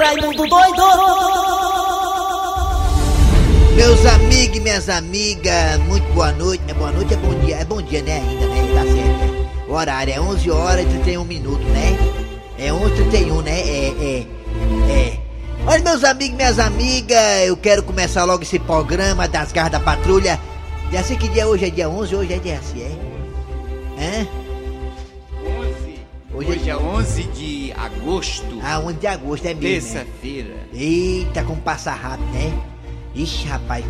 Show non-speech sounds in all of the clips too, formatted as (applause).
Raimundo doido! Meus amigos e minhas amigas, muito boa noite. É boa noite, é bom dia. É bom dia, né? Ainda, né? Tá certo. O horário é 11 horas e 31 minutos, né? É 11 31 né? É, é, é. Olha, meus amigos e minhas amigas, eu quero começar logo esse programa das garras da patrulha. Já sei que dia hoje é dia 11, hoje é dia assim, é? Hã? 11. Hoje Hoje, é- é 11 de agosto. Ah, 11 de agosto, é mesmo. né? Terça-feira. Eita, como passa rápido, né? Ixi, rapaz.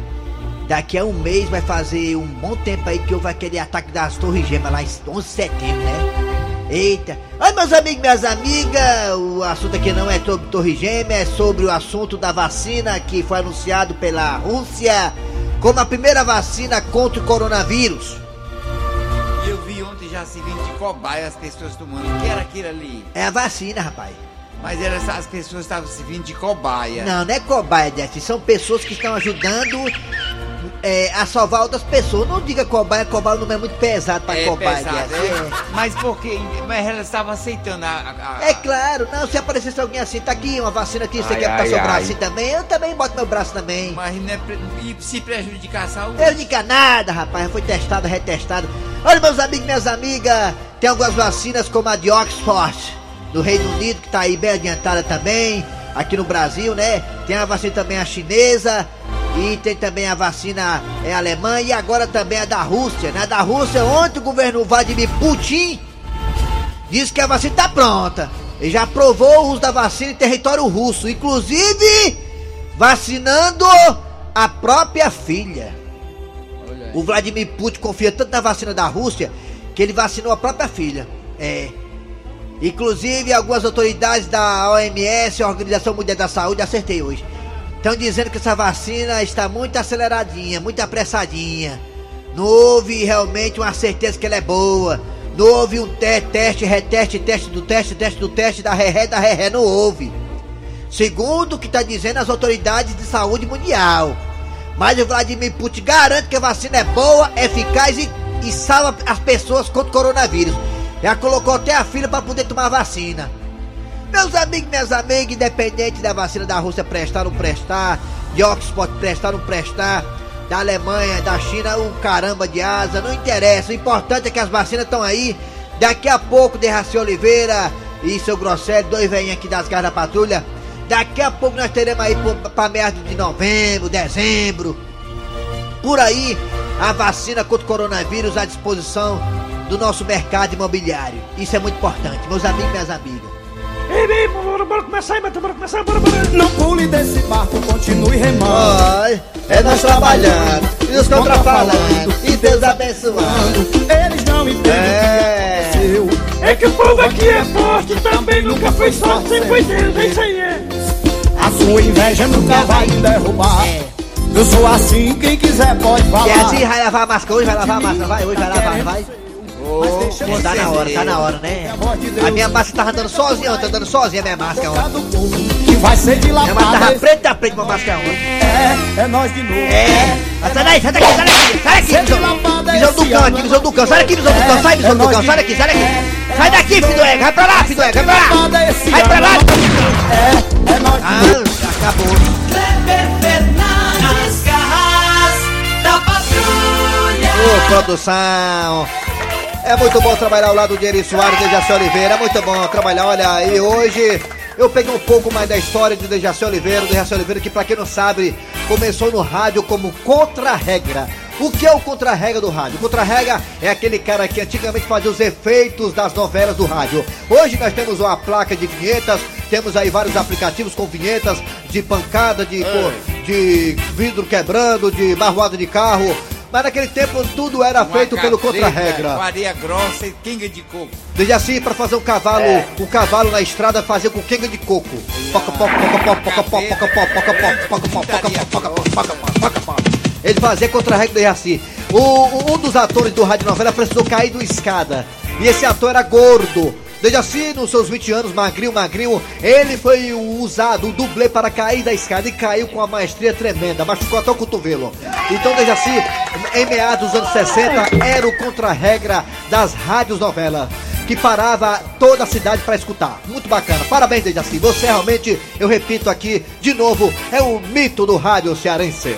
Daqui a um mês vai fazer um bom tempo aí que houve aquele ataque das Torres Gêmeas lá em 11 de setembro, né? Eita. Ai, meus amigos e minhas amigas, o assunto aqui não é sobre Torre Gêmea, é sobre o assunto da vacina que foi anunciado pela Rússia como a primeira vacina contra o coronavírus. Já se vindo de cobaia as pessoas tomando. O que era aquilo ali? É a vacina, rapaz. Mas era, as pessoas estavam se vindo de cobaia. Não, não é cobaia, Jesse. São pessoas que estão ajudando é, a salvar outras pessoas. Não diga cobaia, cobaia é um número muito pesado pra é cobaia, pesado, Jesse. é. Mas por quê? Mas elas estavam aceitando a... a- É. É claro, não, se aparecesse alguém assim, tá aqui uma vacina aqui, você Ai, quer botar ai, seu ai. braço assim também? Eu também boto meu braço também. Mas não é pre- e se prejudicar a saúde? Eu digo nada, rapaz, foi testado, retestado. Olha, meus amigos e minhas amigas, tem algumas vacinas como a de Oxford, do Reino Unido, que tá aí bem adiantada também, aqui no Brasil, né? Tem a vacina também a chinesa, e tem também a vacina é, alemã, e agora também a da Rússia, né? A da Rússia, ontem o governo Vladimir Putin disse que a vacina tá pronta. Ele já aprovou o uso da vacina em território russo, inclusive vacinando a própria filha. O Vladimir Putin confia tanto na vacina da Rússia que ele vacinou a própria filha. É. Inclusive, algumas autoridades da OMS, a Organização Mundial da Saúde, acertei hoje. Estão dizendo que essa vacina está muito aceleradinha, muito apressadinha. Não houve realmente uma certeza que ela é boa. Não houve um te teste, reteste, teste do teste, teste do teste, da ré, da ré, não houve. Segundo o que está dizendo as autoridades de saúde mundial. Mas o Vladimir Putin garante que a vacina é boa, eficaz e, e salva as pessoas contra o coronavírus. Já colocou até a filha para poder tomar vacina. Meus amigos, minhas amigas, independente da vacina da Rússia prestar ou não prestar, de Oxford prestar ou não prestar, da Alemanha, da China, o caramba de asa, não interessa. O importante é que as vacinas estão aí. Daqui a pouco, Derraci Oliveira e seu Grosselli, dois velhinhos aqui das garras da patrulha. Daqui a pouco nós teremos aí para meados de novembro, dezembro. Por aí, a vacina contra o coronavírus à disposição do nosso mercado imobiliário. Isso é muito importante, meus amigos e minhas amigas. Ei, ei, bora, bora começar aí, bora começar, bora, bora. Não pule desse barco, continue remando. Ai, é nós trabalhando, e os contra falando, e Deus abençoando. Eles não entendem É. o que aconteceu. É que o povo aqui é forte, também nunca foi sorte, sempre foi Deus, é isso aí, é. Sua inveja nunca vai me derrubar. É. Eu sou assim, quem quiser pode falar. E assim vai lavar a máscara hoje, vai lavar a máscara, vai, hoje vai lavar, vai. De tá na hora, tá na hora, né? A minha máscara tava andando sozinha ontem, andando sozinha a minha máscara ontem. povo que vai ser Minha máscara tava dilatada. preta a preta com a máscara ontem. É, é nós de novo. É, sai daí, sai daqui, sai daqui, sai daqui, visão, do cão aqui, visão do cão, sai daqui, visão do cão, sai, visão do cão, sai daqui, sai daqui, sai daqui, filho do ego, vai pra lá, filho do ego, vai pra lá, vai pra lá, É, é novo. ah, acabou. As garras da patrulha. Ô, produção! É muito bom trabalhar ao lado de Eri Soares e Dejaci Oliveira. É muito bom trabalhar. Olha, e hoje eu peguei um pouco mais da história de Dejaci Oliveira. Dejaci Oliveira, que pra quem não sabe, começou no rádio como contra-regra. O que é o contra-regra do rádio? O contra-regra é aquele cara que antigamente fazia os efeitos das novelas do rádio. Hoje nós temos uma placa de vinhetas, temos aí vários aplicativos com vinhetas de pancada, de, de vidro quebrando, de barroada de carro. Mas naquele tempo tudo era Uma feito pelo contra-regra. Maria grossa e kinga de coco. Desde assim, para fazer um cavalo, é. um cavalo na estrada, fazer com kinga de coco. Ele fazia contra-regra, desde assim. O, um dos atores do rádio novela precisou cair de uma escada. E esse ator era gordo. Dejaci, nos seus 20 anos, magrinho, magrinho, ele foi usado, o dublê para cair da escada e caiu com uma maestria tremenda, machucou até o cotovelo. Então, Dejaci, em meados dos anos 60, era o contra-regra das rádios novelas. que parava toda a cidade para escutar. Muito bacana. Parabéns, Dejaci. Você realmente, eu repito aqui de novo, é o mito do rádio cearense.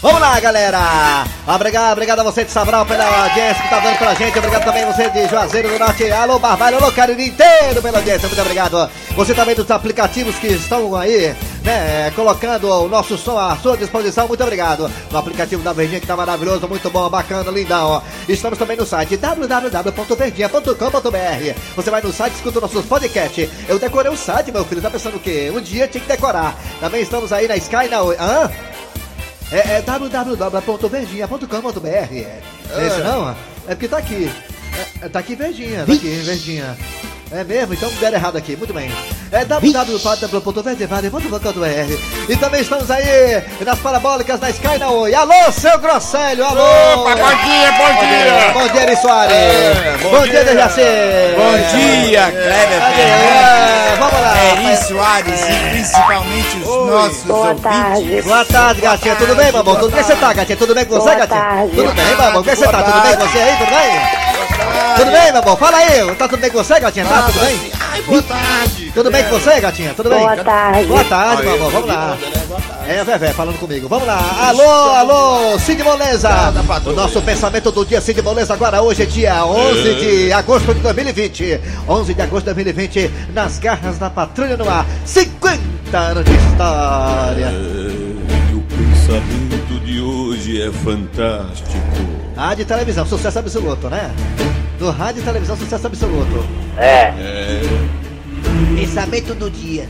Vamos lá, galera! Obrigado, obrigado a você de Sabral pela audiência que tá dando pra gente. Obrigado também a você de Juazeiro do Norte. Alô, Barbalho, alô, Cariri inteiro pela audiência. Muito obrigado. Você também dos aplicativos que estão aí, né, colocando o nosso som à sua disposição. Muito obrigado. No aplicativo da Verdinha que tá maravilhoso, muito bom, bacana, lindão. Estamos também no site www.verdinha.com.br. Você vai no site, escuta nossos podcasts. Eu decorei o site, meu filho. Tá pensando o quê? Um dia tinha que decorar. Também estamos aí na Sky na. Hã? É, é www.verdinha.com.br. É esse não? É porque tá aqui. É, é, tá aqui Verdinha, tá aqui, Verdinha. É mesmo? Então deram errado aqui, muito bem. É www.verdinha.com.br E também estamos aí nas parabólicas da Sky na Oi. Alô, seu Grosselho, alô! Opa, bom dia, bom dia! Bom dia, Eri Soares! É, bom, bom dia. Dejaci! Bom dia, Kleber. É, vamos lá! Eri Soares e principalmente os nossos Boa ouvintes. tarde. Boa tarde, gatinha. Tudo bem, mamão? Tudo bem que você tá, gatinha? Tudo bem com você, gatinha? Tudo bem, mamão? Como é que você tá? Tudo bem com você aí? Tudo bem? Tudo bem, mamão? Fala aí. Tá tudo bem com você, gatinha? Tá tudo bem? Ai, boa tarde! Tudo bem com você, gatinha? Tudo bem? Boa tarde. Boa tarde, tô Vamos de lá. Boa. É, Vevé, falando comigo. Vamos lá. Alô, alô, Cid Moleza. O nosso pensamento do dia, Cid Moleza, agora hoje é dia 11 de agosto de 2020. 11 de agosto de 2020, nas garras da Patrulha no ar. 50 anos de história. E o pensamento de hoje é fantástico. Rádio e televisão, sucesso absoluto, né? No rádio e televisão, sucesso absoluto. Pensamento do dia.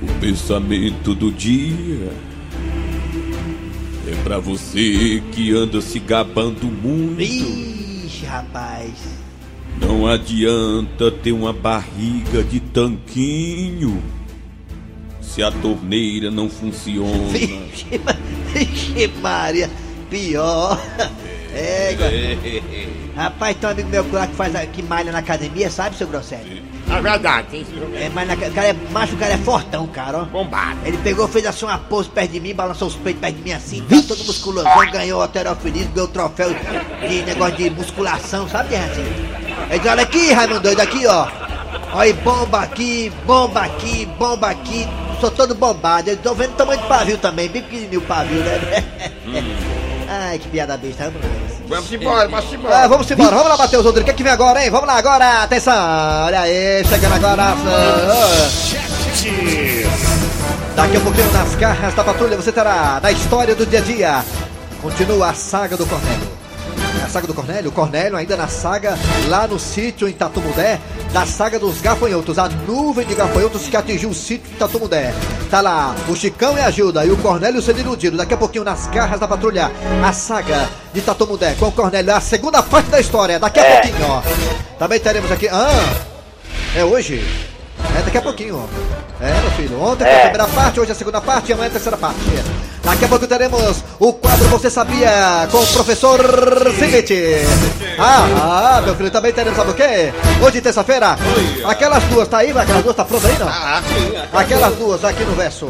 O pensamento do dia é pra você que anda se gabando muito. Ixi, rapaz. Não adianta ter uma barriga de tanquinho se a torneira não funciona. Vixe, (laughs) Maria. Pior. É, rapaz, tem um amigo meu lá que faz que malha na academia, sabe, seu Grosselho? É verdade, tem É, mas na, o cara é macho, o cara é fortão, cara, ó. bombado. Ele pegou, fez assim uma pose perto de mim, balançou os peitos perto de mim assim, tá todo musculosão, ganhou alterofilismo, ganhou troféu de negócio de musculação, sabe, assim? Ele disse, olha aqui, Raimundo doido, aqui, ó. Olha aí, bomba aqui, bomba aqui, bomba aqui. Sou todo bombado. Eu tô vendo o tamanho do pavio também, bem pequenininho o pavio, né? Ai, que piada besta, vamos lá. Vamos embora, vamos Ah, embora. vamos embora, vamos lá, Matheus Rodrigues. O que, é que vem agora, hein? Vamos lá agora, atenção! Olha aí, chegando agora. ah, Daqui a pouquinho nas garras da patrulha você terá na história do dia a dia. Continua a saga do Cornélio. A saga do Cornélio, Cornélio ainda na saga lá no sítio em Tatumudé, da saga dos gafanhotos, a nuvem de gafanhotos que atingiu o sítio de Tatumudé. Tá lá o Chicão e a Gilda e o Cornélio sendo iludido. Daqui a pouquinho nas garras da patrulha, a saga de Tatumudé com o Cornélio, a segunda parte da história. Daqui a pouquinho, ó. Também teremos aqui. Ah, é hoje? É daqui a pouquinho, ó. É, meu filho. Ontem foi a primeira parte, hoje a segunda parte e amanhã a terceira parte. Daqui a pouco teremos o quadro Você Sabia com o professor Cimete. Ah, ah, meu filho, também teremos, sabe o quê? Hoje, terça-feira, aquelas duas, tá aí? Aquelas duas tá pronta aí, não? Ah, sim. Aquelas duas aqui no verso.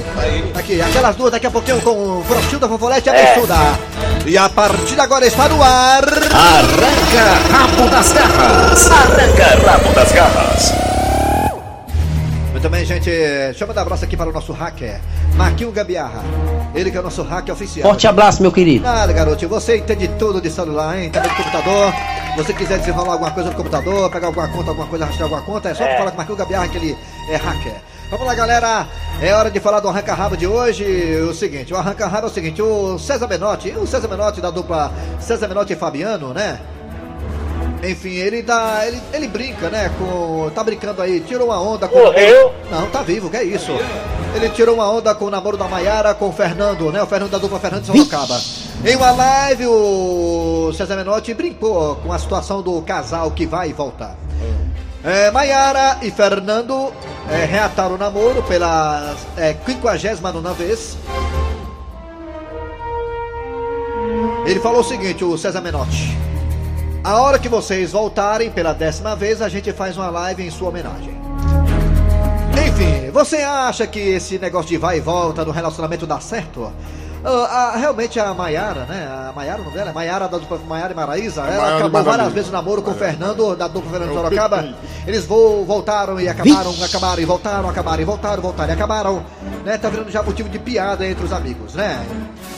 Aqui, aquelas duas daqui a pouquinho com Frochilda, Fofolete e Abençuda. E a partir de agora está no ar. Arranca rabo das garras! Arranca rabo das garras! Muito bem, gente. Deixa eu mandar um abraço aqui para o nosso hacker, Marquinho Gambiarra. Ele que é o nosso hacker oficial. Forte abraço, meu querido. Nada, garoto. Você entende tudo de celular, hein? Também de computador. você quiser desenrolar alguma coisa no computador, pegar alguma conta, alguma coisa, rastrear alguma conta, é só falar com o Marquinho Gambiarra que ele é hacker. Vamos lá, galera. É hora de falar do arranca-rabo de hoje. O seguinte, o arranca-rabo é o seguinte, o César Menotti, o César Menotti da dupla César Menotti e Fabiano, né? Enfim, ele dá. Ele, ele brinca, né? Com. Tá brincando aí, tirou uma onda com. Morreu? Não, tá vivo, que é isso? Ele tirou uma onda com o namoro da Maiara com o Fernando, né? O Fernando da dupla Fernando Sorocaba. Em uma live, o César Menotti brincou com a situação do casal que vai e volta. É, Maiara e Fernando é, reataram o namoro pela é, 59 vez. Ele falou o seguinte, o César Menotti. A hora que vocês voltarem pela décima vez, a gente faz uma live em sua homenagem. Enfim, você acha que esse negócio de vai e volta no relacionamento dá certo? Ah, a- realmente a Maiara, né? A Maiara, não dela? A Maiara da dupla Maiara e Maraísa, ela Maiara acabou várias vezes o namoro com o Fernando, da dupla Fernando É Sorocaba. Eles vo- voltaram e acabaram, acabaram e voltaram, acabaram e voltaram, voltaram e acabaram. Né? Tá virando já motivo de piada entre os amigos, né?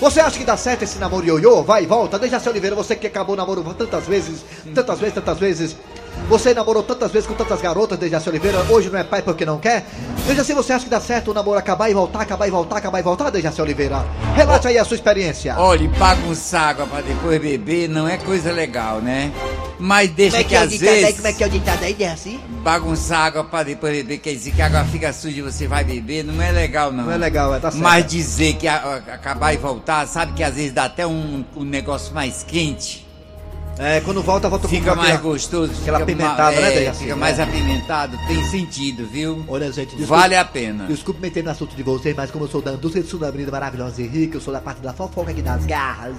Você acha que dá certo esse namoro ioiô? Vai e volta. Dejaci Oliveira, você que acabou o namoro tantas vezes, tantas vezes, tantas vezes. Você namorou tantas vezes com tantas garotas, Dejaci Oliveira, hoje não é pai porque não quer? Dejaci, você acha que dá certo o namoro acabar e voltar, acabar e voltar, acabar e voltar, Dejaci Oliveira? Relate aí a sua experiência. Olha, bagunçar água pra depois beber não é coisa legal, né? Mas deixa Como é que, que é às ditado aí? vezes Como é que é o ditado aí, Dejaci? bagunçar água pra depois beber quer dizer que a água fica suja e você vai beber, não é legal não. Não é legal, é, tá certo. Mas dizer que a- a- acabar e voltar, sabe que às vezes dá até um, um negócio mais quente. É, quando volta, volta com Fica aquela- mais gostoso. aquela fica apimentada, né, é, Dejaci? Fica É. mais apimentado, tem sentido, viu? Olha, gente, desculpa, Vale a pena. Desculpe meter no assunto de vocês, mas como eu sou da indústria de maravilhosa e rica, eu sou da parte da fofoca aqui das garras.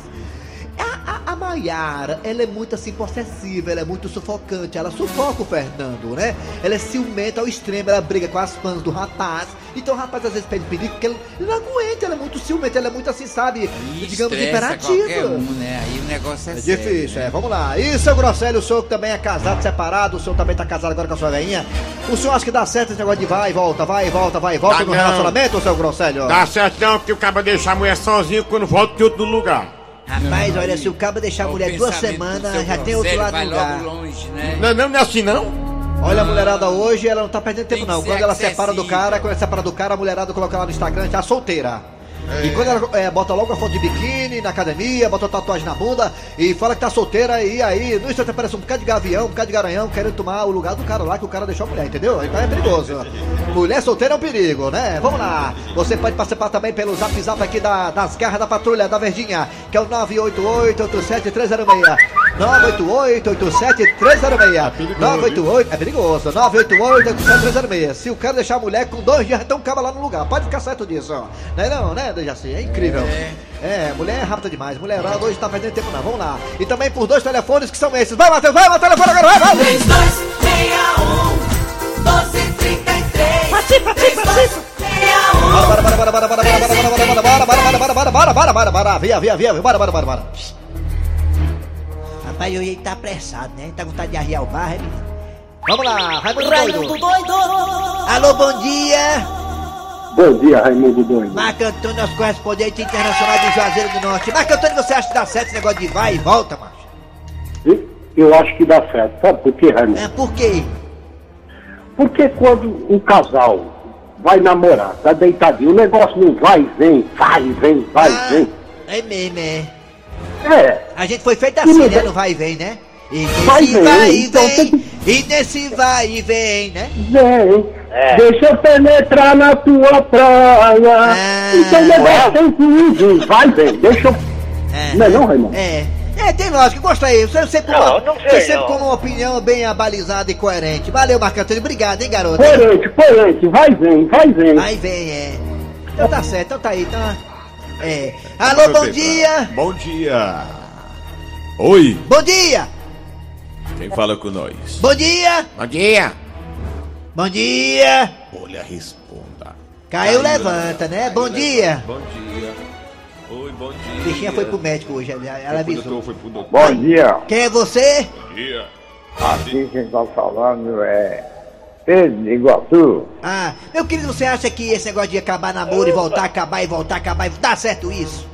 A, a, a Maiara, ela é muito assim possessiva, ela é muito sufocante, ela sufoca o Fernando, né? Ela é ciumenta ao extremo, ela briga com as fãs do rapaz. Então o rapaz às vezes pede perigo porque ele não aguenta, ela é muito ciumenta, ela é muito assim, sabe? E digamos, imperativa. um, né? Aí o negócio é, É sério, difícil, né? é. Vamos lá. E seu Grosselio, o senhor que também é casado, separado, o senhor também tá casado agora com a sua veinha. O senhor acha que dá certo esse negócio de vai e volta, vai e volta, vai e volta Dá no não. relacionamento, seu Grosselio? Dá certo não, porque o cara deixa a mulher sozinha quando volta de outro lugar. Rapaz, olha, se o cabo deixar a mulher duas semanas, já tem outro lado vai do lugar. logo longe, né? Não, não, não é assim não. Olha, a mulherada hoje, ela não tá perdendo Tem tempo que não. Quando ela separa do acessível. cara, quando ela separa do cara, a mulherada coloca lá no Instagram, tá solteira. E quando ela é, bota logo a foto de biquíni na academia, bota tatuagem na bunda e fala que tá solteira e aí, no instante aparece um bocado de gavião, um bocado de garanhão querendo tomar o lugar do cara lá que o cara deixou a mulher, entendeu? Então é perigoso. Mulher solteira é um perigo, né? Vamos lá. Você pode participar também pelo zap zap aqui da- das garras da patrulha da Verdinha, que é o 988-87306. 988-87306. 988, é perigoso. 988-87306. Se o cara deixar a mulher com dois dias, então acaba lá no lugar. Pode ficar certo disso, ó. Não é não, né, Dejaci? É incrível. É. mulher é rápida demais. Mulherada hoje tá perdendo tempo não. Vamos lá. E também por dois telefones que são esses. Vai, Matheus, vai, Matheus, telefone agora, vai, vai. 3261 1233 Participa, participa, participa. 3261 Bora, bora, bora, bora, bora, bora, bora, bora, bora, bora, bora, bora, bora, bora, bora, bora, bora, bora, via, via, via, bora, bora, bora, bora. Rapaz, eu ia tá apressado, né? Tá com vontade de arriar o barro, é, menino? Vamos lá, Raimundo Raimundo Doido. doido Alô, bom dia. Bom dia, Raimundo Doido. Marco Antônio, nosso correspondente internacional de Juazeiro do Norte. Marco Antônio, você acha que dá certo esse negócio de vai e volta, macho? Eu acho que dá certo. Sabe por quê, Raimundo? É, por quê? Porque quando um casal vai namorar, tá deitadinho, o negócio não vai e vem, vai e vem, vai Ah, e vem. é mesmo, é. É, A gente foi feito assim, né? No vai e vem, né? E Vai e nesse vem, vai e então vem, e nesse vai e vem, né? vem. Deixa eu penetrar na tua praia. Ah. Então que ir, vem, vai e vem. Deixa eu. É. Não é não, Raimundo? É. É, tem lógica, gostei. Você sempre, Não, uma, não sei, você sempre não. com uma opinião bem abalizada e coerente. Valeu, Marco Antônio. Obrigado, hein, garoto. Coerente, coerente, vai e vem, vai e vem. Aí vem, é. Então tá certo, então tá aí, então. É. Alô, bom dia! Bom dia. Oi, Bom dia! quem fala com nós? Bom dia! Bom dia. Bom dia! Olha, responda. Caiu, levanta, né? Bom dia! Bom dia. Oi, bom dia. A bichinha foi pro médico hoje, ela, ela avisou. doutor, foi pro doutor. Bom dia. Quem é você? Bom dia. Aqui quem tá falando é Pedro de Iguatu. Ah, meu querido, você acha que esse negócio de acabar namoro e voltar, acabar e voltar, acabar e dá certo isso?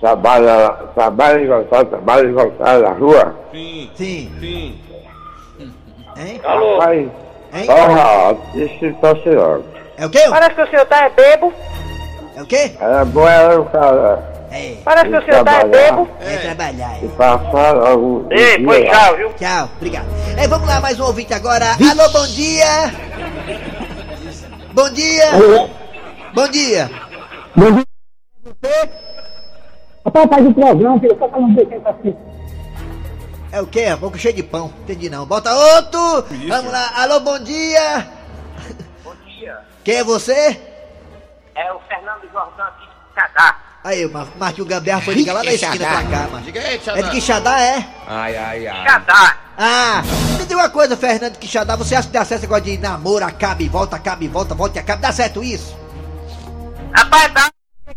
Trabalha, trabalha e voltar, trabalha e voltar na rua. Sim, Sim. sim. Hein? Alô? Rapaz, Hein? eu passar logo. É o quê? Parece que o senhor tá é bebo. É o quê? Era bom era o cara É. Parece que senhor tá é bebo. É trabalhar. e passar o Ei, dia foi tchau, viu? Tchau, obrigado. É, vamos lá, mais um ouvinte agora. Alô, bom dia! Bom dia! Bom dia! Rapaz, faz o programa, filho, só não ver quem tá assim. É o quê? Boca cheia de pão. Entendi não. Bota outro! Vamos lá. Alô, bom dia! Bom dia. Quem é você? É o Fernando Jordão aqui de Cadá. Aí, o Mar- Marquinhos Gambiarra foi ligar lá na esquina pra cá, mano. Diga aí, É de Xadá. Quixadá, é? Ai, ai, ai. Cadá. Ah, me diga uma coisa, Fernando Quixadá. Você acha que dá certo esse negócio de namoro, acaba e volta, acaba e volta, volta e acaba? Dá certo isso? Rapaz, dá.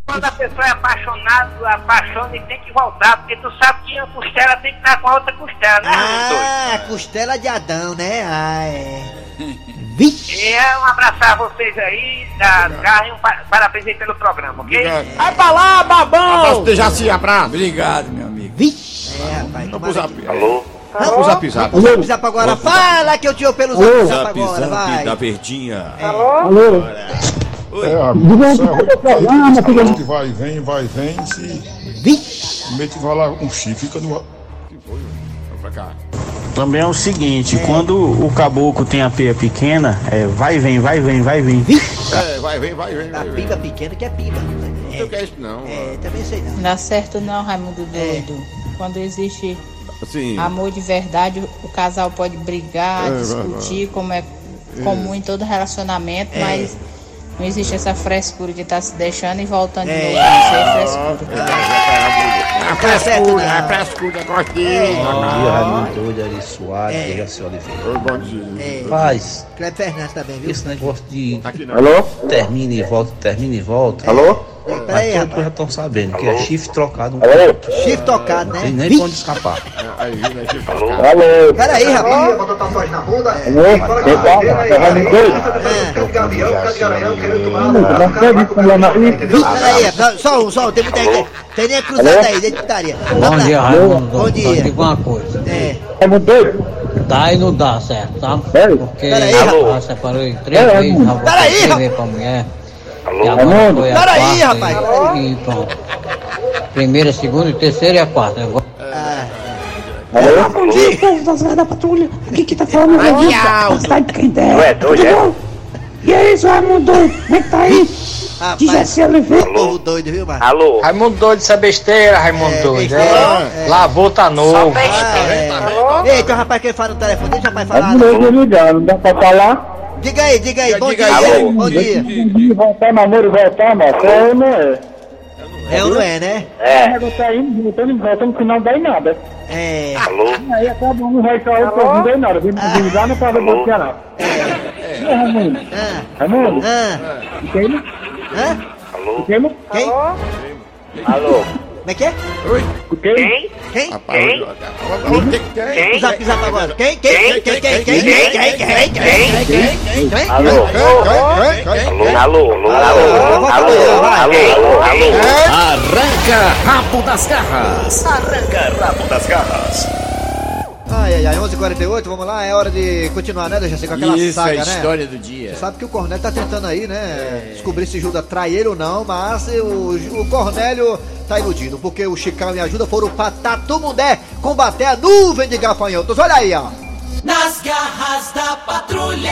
Quando a pessoa é apaixonada, apaixona e tem que voltar, porque tu sabe que uma costela tem que estar com a outra costela, né, Ah, costela de Adão, né? Ah, é. (laughs) E é um abraço a vocês aí, da Garra, e um pa- parabéns aí pelo programa, ok? Vai pra lá, babão! Abraço de Jaci, abraço. Obrigado, meu amigo. Vixe! É, rapaz. Vamos pro zap. Alô? Vamos zap zap. Vamos pro zap agora. Fala que eu te ouço pelo zap, zap agora, vai. da verdinha. Alô? Oi. programa, filho. que vai, vem, vai, vem, se que vai lá um chifre, fica no. Vamos pra cá. Também é o seguinte, quando o caboclo tem a peia pequena, é vai, vem, vai, vem, vai, vem. É, vai, vem, vai, vem. A vai, vem. pimba pequena que é pimba. Não sei o que é isso, não. É, também sei não. Não dá certo não, Raimundo doido. Quando existe Assim, amor de verdade, o casal pode brigar, É, vai, discutir, como é comum em todo relacionamento, mas não existe essa frescura de estar se deixando e voltando de É. novo. Isso é frescura. é frescura, é frescura, gosto de... dia, Raimundo Doido, Ari Soares, É. Dejaci Oliveira. Bom dia. É, Paz, Cleber Fernandes também, viu? esse negócio de Aqui não. Alô? termina e volta, termina e volta. Alô? Peraí, Mas todos rapaz. já estão sabendo que é chifre trocado. Alô? Chifre tocado, né? Tem nem Vixe. onde escapar. (laughs) Aí, vem aqui. Alô? Peraí, rapaz. Alô? Quem fala? É problema aí? Peraí, rapaz. só um, só um. Tem muita gente. Tem nem cruzada aí, dentro de putaria. Vamos lá. Raimundo. Bom dia. Só digo uma coisa. É. Raimundo Doido? Dá e não dá certo, sabe? Sério? Porque Peraí, ela separou em três É, vezes, já voltou Peraí, rapaz. Alô? Raimundo. Peraí, rapaz. E, e pronto. Primeira, segunda, terceira e a quarta. Agora- Alô? Bom dia, povo das da patrulha. Aqui que tá falando é o cidade de Quendé. Não é doido, é? E aí, seu Raimundo Doido? Como é que tá aí? Rapaz. Povo doido, viu, mano? Alô? Raimundo doido, isso é besteira, Raimundo É, doido. besteira, É. é. Lavou, tá novo. Ah, é. Ei, tem um rapaz que fala no telefone, deixa o rapaz falar. Raimundo Doido ligando, não dá pra falar? Diga aí, diga aí. Bom Diga dia. aí. Bom dia. De voltar, namoro, voltar, mas é ou não é? É ou não é, né? É. negócio tá indo, voltando, voltando, no final não dá em nada. É. Alô? Aí acaba um vai cair, outro não dá em nada. Vem me ligar, não pode Alô? bloquear nada. É, Raimundo. Ah, Raimundo? ah, Quem? hã? Alô? Quem? Quem? Alô? Como é que é? Quem? Quem? Quem? Rapaz, alô, o que que tem? Quem? Zap, zap agora. Quem? Quem? Quem? Quem? Quem? Quem? Quem? Quem? Quem? Quem? Quem? Quem? Quem? Alô? Quem, quem, quem? Alô? Alô? Alô? Alô? Alô? Alô? Alô? Arranca rabo das garras. Arranca rabo das garras. Ai, ai, ai, 11h48, vamos lá, é hora de continuar, né, Deixa com aquela Isso, saga, a né? história do dia. Você sabe que o Cornélio tá tentando aí, né? Descobrir se Judas trai ele ou não, mas o, o Cornélio tá iludido, porque o Chicão e a Ajuda foram pra Tatumundé combater a nuvem de gafanhotos. Olha aí, ó. Nas garras da patrulha.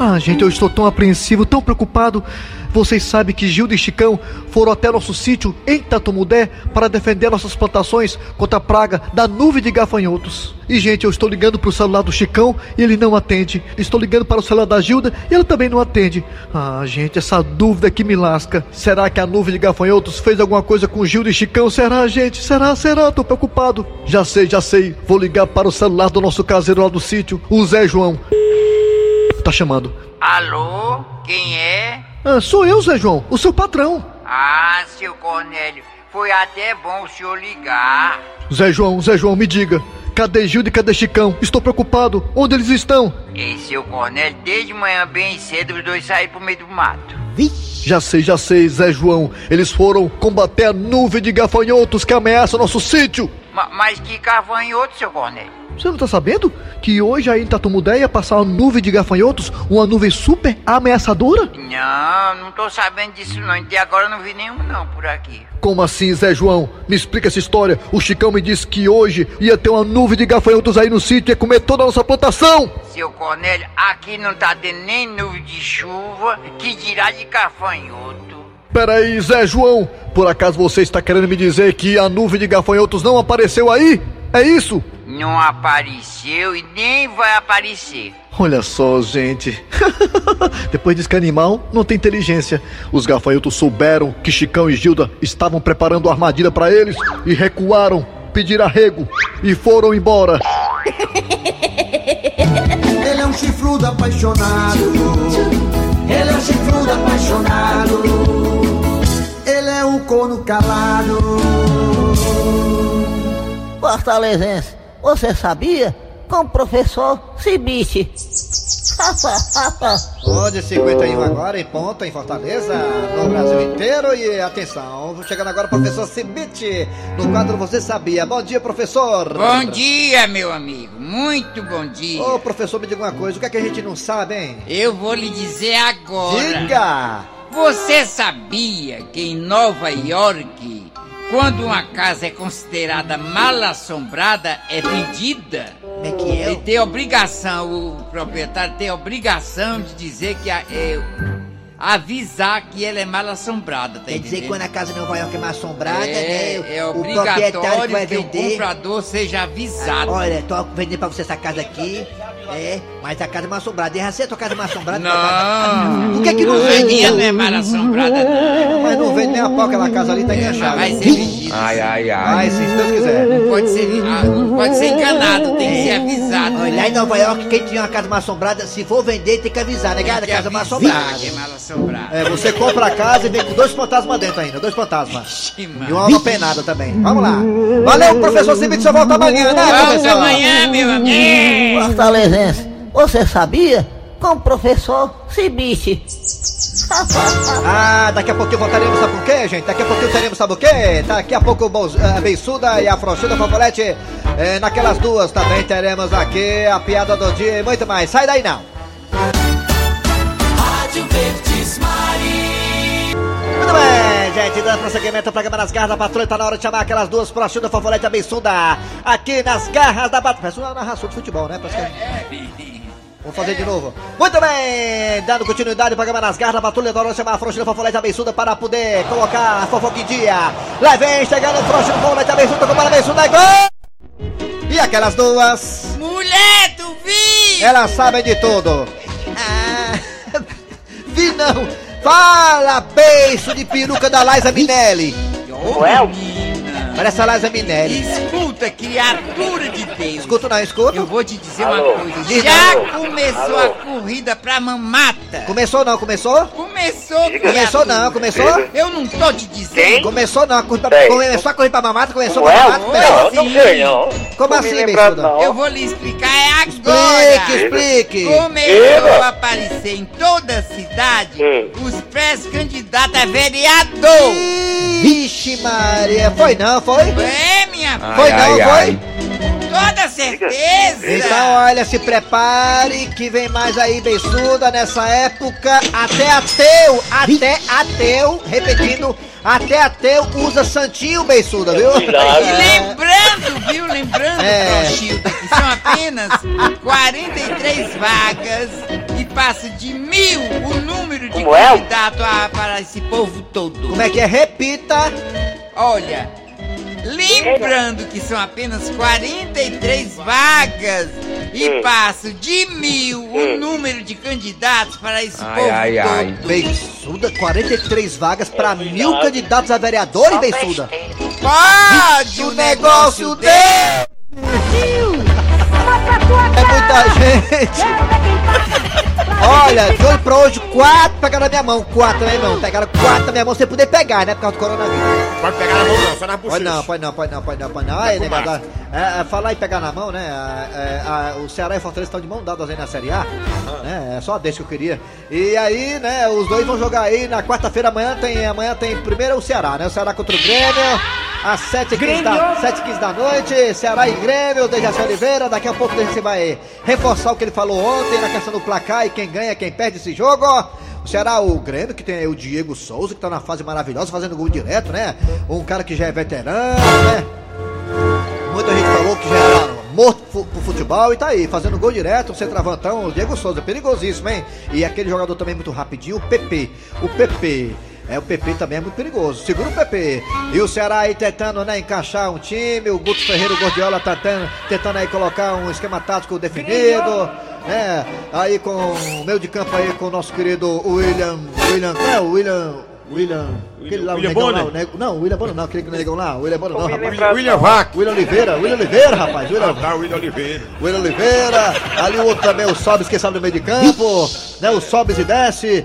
Ah, gente, eu estou tão apreensivo, tão preocupado. Vocês sabem que Gilda e Chicão foram até nosso sítio em Tatumudé para defender nossas plantações contra a praga da nuvem de gafanhotos. E, gente, eu estou ligando para o celular do Chicão e ele não atende. Estou ligando para o celular da Gilda e ela também não atende. Ah, gente, essa dúvida que me lasca. Será que a nuvem de gafanhotos fez alguma coisa com Gilda e Chicão? Será, gente? Será? Será? Tô preocupado. Já sei, já sei. Vou ligar para o celular do nosso caseiro lá do sítio, o Zé João. Tá chamando. Alô? Quem é? Ah, sou eu, Zé João, o seu patrão. Ah, seu Cornélio, foi até bom o senhor ligar. Zé João, Zé João, me diga. Cadê Gilda e cadê Chicão? Estou preocupado. Onde eles estão? E seu Cornélio, desde manhã bem cedo, os dois saíram pro meio do mato. Já sei, já sei, Zé João. Eles foram combater a nuvem de gafanhotos que ameaça nosso sítio. Ma- mas que cavanhoto, seu Cornélio? Você não tá sabendo que hoje aí em Tatumudé ia passar uma nuvem de gafanhotos? Uma nuvem super ameaçadora? Não, não tô sabendo disso não. Até agora eu não vi nenhum não por aqui. Como assim, Zé João? Me explica essa história. O Chicão me disse que hoje ia ter uma nuvem de gafanhotos aí no sítio e ia comer toda a nossa plantação. Seu Cornélio, aqui não tá tendo nem nuvem de chuva, que dirá de cafanhoto. Peraí, Zé João. Por acaso você está querendo me dizer que a nuvem de gafanhotos não apareceu aí? É isso? Não apareceu e nem vai aparecer. Olha só, gente. (laughs) Depois diz que animal não tem inteligência. Os gafanhotos souberam que Chicão e Gilda estavam preparando a armadilha para eles e recuaram, pediram arrego e foram embora. (laughs) Ele é um chifrudo apaixonado. Ele é um chifrudo apaixonado. Calado. Fortalezense, você sabia? Com o professor Cibite. (laughs) 11h51 agora em ponta em Fortaleza, no Brasil inteiro. E atenção, chegando agora o professor Cibite no quadro Você Sabia. Bom dia, professor. Bom dia, meu amigo. Muito bom dia. Ô, professor, me diga uma coisa: o que é que a gente não sabe, hein? Eu vou lhe dizer agora. Diga! Você sabia que em Nova York, quando uma casa é considerada mal assombrada, é vendida? Como é que é? E tem obrigação, o proprietário tem obrigação de dizer que a- é, avisar que ela é mal assombrada, tá Quer dizer que entendendo? quando a casa de Nova York é mais assombrada, é, né? é o proprietário que obrigatório vai que o vender. comprador seja avisado. Olha, tô vendendo pra você essa casa aqui. É, mas a casa é mal assombrada. E você a tua casa é mal assombrada? Não. Por que que não A vende? minha não é mal assombrada, não. Mas não vende nem a pau aquela casa ali, tá enganchada. Vai ser vendido. Ai, ai, ai. Ai, sim, se Deus quiser. Não pode ser, ah, não pode ser enganado, tem que ser avisado. Olha, lá em Nova York, quem tinha uma casa mal assombrada, se for vender, tem que avisar, né? Que casa mal assombrada. que é mal assombrada. É, você compra a casa e vem com dois fantasmas dentro ainda, dois fantasmas. Ixi, E uma alma penada também. Vamos lá. Valeu, professor Cibite, você volta amanhã, né, Volta professor? amanhã, meu amigo. Fortalezense, você sabia? Com o professor Cibite. (laughs) Ah, daqui a pouquinho voltaremos, sabe por quê, gente? Daqui a pouquinho teremos, sabe o quê? Daqui a pouco Bons- a Beiçuda e a Frouxuda Fofolete. É, naquelas duas também teremos aqui a piada do dia e muito mais. Sai daí não. Rádio Verdes Mari. Muito bem, gente, dando prosseguimento ao programa nas garras da patrulha, tá na hora de chamar aquelas duas Frouxuda Fofolete e a Beiçuda. Aqui nas garras da patrulha. Parece uma narração de futebol, né? Parece que... Vamos fazer de novo. Muito bem, dando continuidade ao programa nas garras patrulha, de chamar a Frouxuda Fofolete e a Beiçuda para poder colocar a fofoca em dia. Lá vem, chegando o Frouxuda Fofolete e a Beiçuda, com a Beiçuda, é gol! E aquelas duas... Mulher, tu vi? Elas sabem de tudo. Ah, (laughs) vi não. Fala, beijo de peruca da Liza Minelli. Menina. Parece a Liza Minelli. Escuta, criatura de Deus. Escuta não, escuta. Eu vou te dizer Alô? uma coisa. Diga. Já Alô? começou Alô? a corrida pra mamata. Começou não, começou? Começou, Diga. Começou não, começou? Eu não tô te dizendo. Quem? Começou não, a corrida, Sei. começou a corrida pra mamata, começou Como pra mamata. Não, não sim. sei não. Como Tô assim, não. Eu vou lhe explicar é Explique, agora. explique. Começou Diga. a aparecer em toda a cidade Hum. os pré-candidatos a vereador. Vixe Maria, foi não, foi? É, minha filha. Foi não, foi? ai. Toda certeza. Então, olha, se prepare que vem mais aí, beiçuda, nessa época. Até ateu, até ateu, repetindo, até ateu usa santinho, beiçuda, viu? E lembrando, viu? Lembrando, É. Prochilda, que são apenas 43 vagas e passa de mil o número de Como é? candidatos a- para esse povo todo. Como é que é? Repita. Olha, lembrando que são apenas 43 vagas e Hum. passa de mil o número de candidatos para esse Ai, povo ai, todo. ai. Beiçuda, 43 vagas pra Cuidado. mil candidatos a vereador, hein, beiçuda? Pode O negócio dele! É muita gente! Olha, hoje pra hoje, quatro pegaram na minha mão, quatro, né, irmão? Pegaram quatro na minha mão sem poder pegar, né? Por causa do coronavírus. Pode pegar na mão não, só na Pode bochecha. não, pode não, pode não, pode não, pode não. Aí, Tá com negado, é, é, falar e pegar na mão, né? é, o Ceará e Fortaleza estão de mão dadas aí na Série A. Né, é só deixa que eu queria. E aí, né, os dois vão jogar aí na quarta-feira, amanhã tem, amanhã tem primeiro o Ceará, né? O Ceará contra o Grêmio, às 7h15 da, 7h15 da noite, Ceará e Grêmio, Dejaci Oliveira, daqui a pouco a gente vai reforçar o que ele falou ontem na questão do placar e quem ganha, quem perde esse jogo. O Ceará, o Grêmio, que tem aí o Diego Souza, que tá na fase maravilhosa, fazendo gol direto, né? Um cara que já é veterano, né? Muita gente falou que já era morto pro futebol e tá aí, fazendo gol direto, um centroavantão, o Diego Souza, perigosíssimo, hein? E aquele jogador também muito rapidinho, o PP. O PP. É, o PP também é muito perigoso. Segura o PP. E o Ceará aí tentando, né, encaixar um time. O Guto Ferreira, o Gordiola, tá tentando, tentando aí colocar um esquema tático definido. Né? Aí com o meio de campo aí com o nosso querido William. William. Não, é o William. William. Aquele lá, o William negão lá, o não, o William Bonner não, aquele que negão lá, o William Bonner não, rapaz. William, William Vac. William Oliveira, William Oliveira, rapaz, William, Tá, William Oliveira. William Oliveira, ali o outro também, o Sobes, que sabe no meio de campo, né, o Sobes e desce,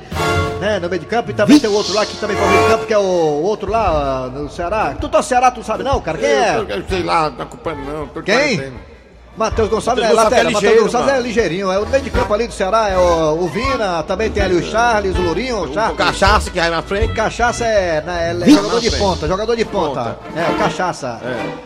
né, no meio de campo. E também tem o outro lá que também foi no meio de campo, que é o outro lá no Ceará. Tu torce Ceará, tu sabe não, cara? Quem é? Eu, eu sei lá, não tá culpando não. Tô Quem? quarentena. Matheus Gonçalves é Matheus lateral, é Matheus Gonçalves é mano. ligeirinho. É o meio de campo ali do Ceará, é o, o Vina, também tem ali o Charles, o Lourinho, o Charles. Cachaça que vai na frente. Cachaça é, né, é jogador de ponta, jogador de ponta. É, o Cachaça.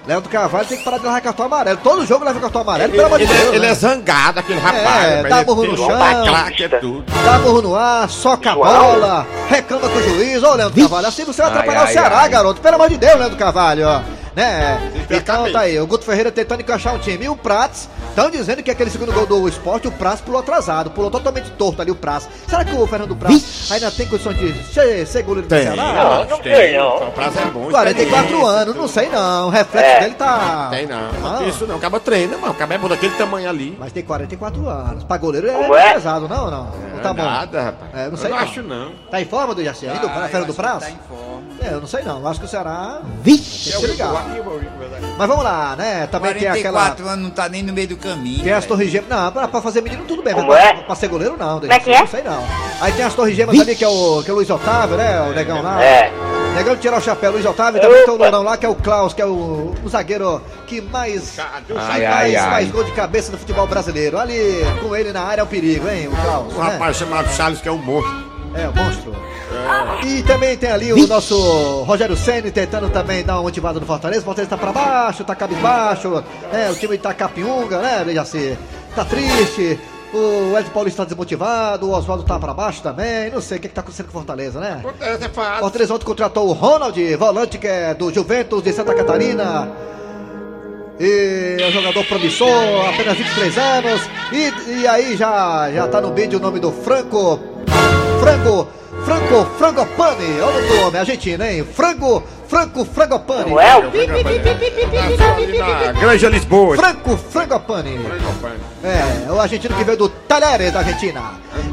Leandro Carvalho tem que parar de levar cartão amarelo. Todo jogo leva cartão amarelo, pelo amor de Ele, Deus. é- ele né? é zangado, aquele rapaz. É, dá ele murro no chão. craque, é tudo. Dá murro no ar, soca a bola, reclama com o juiz. Ô, Leandro Carvalho, assim você vai Ai, atrapalhar o Ceará, ai. garoto. Pelo amor de Deus, Leandro Carvalho, ó. Né? Então tá aí, o Guto Ferreira tentando encaixar um time. E o Prats, estão dizendo que aquele segundo gol do esporte, o Prats pulou atrasado, pulou totalmente torto ali o Prats. Será que o Fernando Prats ainda tem condições de ser, ser goleiro do. Ceará? Não, não tem, não. O prazo é bom. 44 anos, não sei não. O reflexo É. dele tá. Tem não. Ah. Isso não. Acaba treina, mano. Acaba é bom daquele tamanho ali. Mas tem 44 anos. Pra goleiro é, é? pesado, não, não? Não tá bom. Nada, rapaz. É, eu não sei Eu não. acho não. Tá em forma do Jaci aí, do Ah, Fernando que tá em forma. É, eu não sei não. Acho que o Ceará. Vixe! Tem que se ligar. Mas vamos lá, né? Também tem aquela. 44 anos não tá nem no meio do caminho. Tem as torres gêmeas. Não, pra, pra fazer menino tudo bem. Como mas é? pra, pra ser goleiro não. Como é que é? Não sei não. Aí tem as torres gêmeas ali, que é o, que é o Luiz Otávio, né? O negão lá. É. Negão de tirar o chapéu, Luiz Otávio. Também tem o Lourão lá, que é o Klaus, que é o, o zagueiro que mais. que Ai, mais, ai, ai. mais gol de cabeça no futebol brasileiro. Ali, com ele na área é um perigo, hein? O Klaus. Um né? rapaz chamado Charles, que é um monstro. É, o monstro. E também tem ali o nosso Rogério Senni tentando também dar uma motivada no Fortaleza. O Fortaleza tá pra baixo, tá cabisbaixo, né? O time tá capiunga, né, Dejaci? Tá triste. O Ed Paulista tá desmotivado, o Oswaldo tá pra baixo também. Não sei o que, que tá acontecendo com o Fortaleza, né? Fortaleza é fácil. Fortaleza ontem contratou o Ronald, volante que é do Juventus de Santa Catarina. E é um jogador promissor, apenas 23 anos. E, e aí já, já tá no vídeo o nome do Franco. Franco. Franco Frangopane. Olha o nome argentino, hein? Franco. Franco Frangopane. Na Granja Lisboa. Franco Frangopane. É, o argentino que veio do Talheres da Argentina,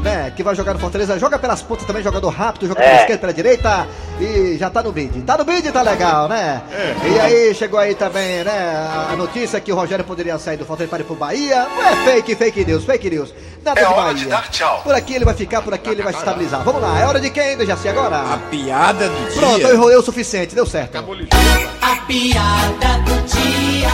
né? Que vai jogar no Fortaleza, joga pelas pontas também, jogador rápido, joga É. pela esquerda, pela direita e já tá no bid. Tá no bid, tá legal, né? E aí chegou aí também, né? A notícia que o Rogério poderia sair do Fortaleza para ir pro Bahia. Não é fake, fake news, fake news. Nada É de Bahia. de dar tchau. Por aqui ele vai ficar, por aqui ele vai se estabilizar. Vamos lá, é hora de quem, Dejaci, agora? A piada do Pronto, eu enrolei o suficiente, deu certo. A piada do dia.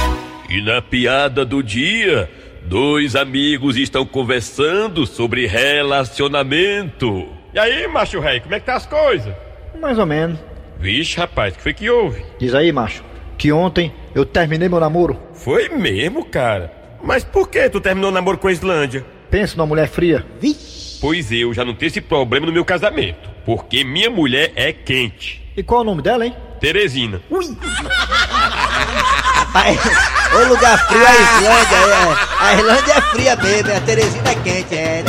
E na piada do dia, dois amigos estão conversando sobre relacionamento. E aí, macho rei, como é que tá as coisas? Mais ou menos. Vixe, rapaz, o que foi que houve? Diz aí, macho, que ontem eu terminei meu namoro. Foi mesmo, cara? Mas por que tu terminou o namoro com a Islândia? Pensa numa mulher fria. Pois eu já não tenho esse problema no meu casamento, porque minha mulher é quente. E qual é o nome dela, hein? Teresina. Rapaz, o lugar frio é a Islândia, é. A Islândia é fria mesmo, a Teresina é quente, é.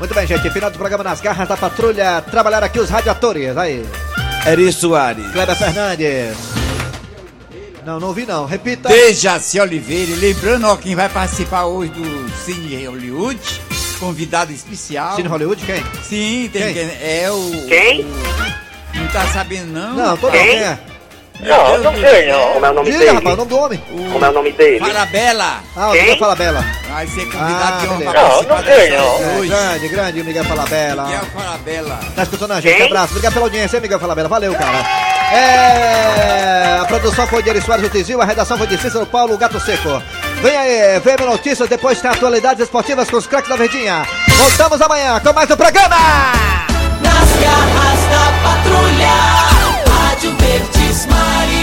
Muito bem, gente. Final do programa nas garras da patrulha. Trabalhar aqui os radiadores. Aí. Eri Soares. Kleber Fernandes. Não, não ouvi não. Repita. Dejaci Oliveira. E Lembrando, ó, quem vai participar hoje do Cine Hollywood, convidado especial. Cine Hollywood, quem? Sim, tem Quem? quem? É o. Quem? o- não tá sabendo, não? Não, tô não. Quem? Quem é? Não, não sei não. Como é o nome Diga, dele? rapaz, o nome do homem. Como é o nome dele? Farabella. Ah, o Quem? Miguel Falabella. Vai ser convidado Ah, de honra pra Não, não sei, não. É, hoje. grande, grande Miguel Falabella. Miguel Farabella. Tá escutando a gente? Quem? Abraço. Obrigado pela audiência, hein, Miguel Falabella. Valeu, cara. É... A produção foi de Eri Soares do Tizil, a redação foi de Cícero Paulo Gato Seco. Vem aí, vem notícias, depois tem atualidades esportivas com os craques da Verdinha. Voltamos amanhã com mais um programa. Nas garras Patrulha, Rádio Verdes Maria.